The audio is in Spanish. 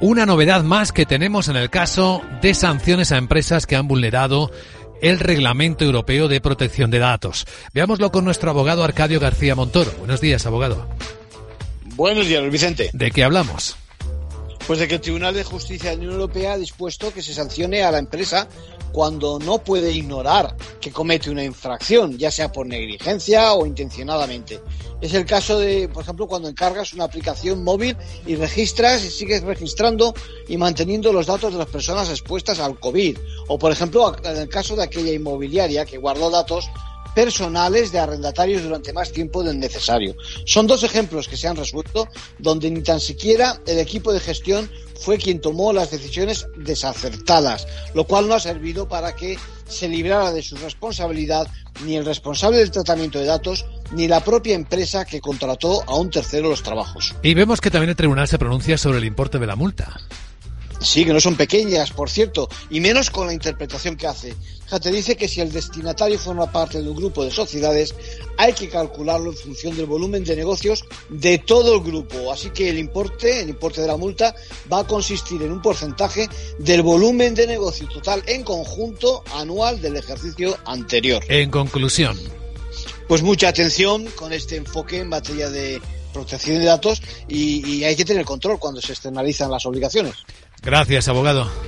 Una novedad más que tenemos en el caso de sanciones a empresas que han vulnerado el Reglamento Europeo de Protección de Datos. Veámoslo con nuestro abogado Arcadio García Montoro. Buenos días, abogado. Buenos días, Vicente. ¿De qué hablamos? Pues de que el Tribunal de Justicia de la Unión Europea ha dispuesto que se sancione a la empresa cuando no puede ignorar que comete una infracción, ya sea por negligencia o intencionadamente. Es el caso de, por ejemplo, cuando encargas una aplicación móvil y registras y sigues registrando y manteniendo los datos de las personas expuestas al COVID. O, por ejemplo, en el caso de aquella inmobiliaria que guardó datos personales de arrendatarios durante más tiempo del necesario. Son dos ejemplos que se han resuelto donde ni tan siquiera el equipo de gestión fue quien tomó las decisiones desacertadas, lo cual no ha servido para que se librara de su responsabilidad ni el responsable del tratamiento de datos ni la propia empresa que contrató a un tercero los trabajos. Y vemos que también el tribunal se pronuncia sobre el importe de la multa. Sí, que no son pequeñas, por cierto, y menos con la interpretación que hace. Fíjate, dice que si el destinatario forma parte de un grupo de sociedades, hay que calcularlo en función del volumen de negocios de todo el grupo. Así que el importe, el importe de la multa, va a consistir en un porcentaje del volumen de negocio total en conjunto anual del ejercicio anterior. En conclusión. Pues mucha atención con este enfoque en materia de protección de datos y, y hay que tener control cuando se externalizan las obligaciones. Gracias, abogado.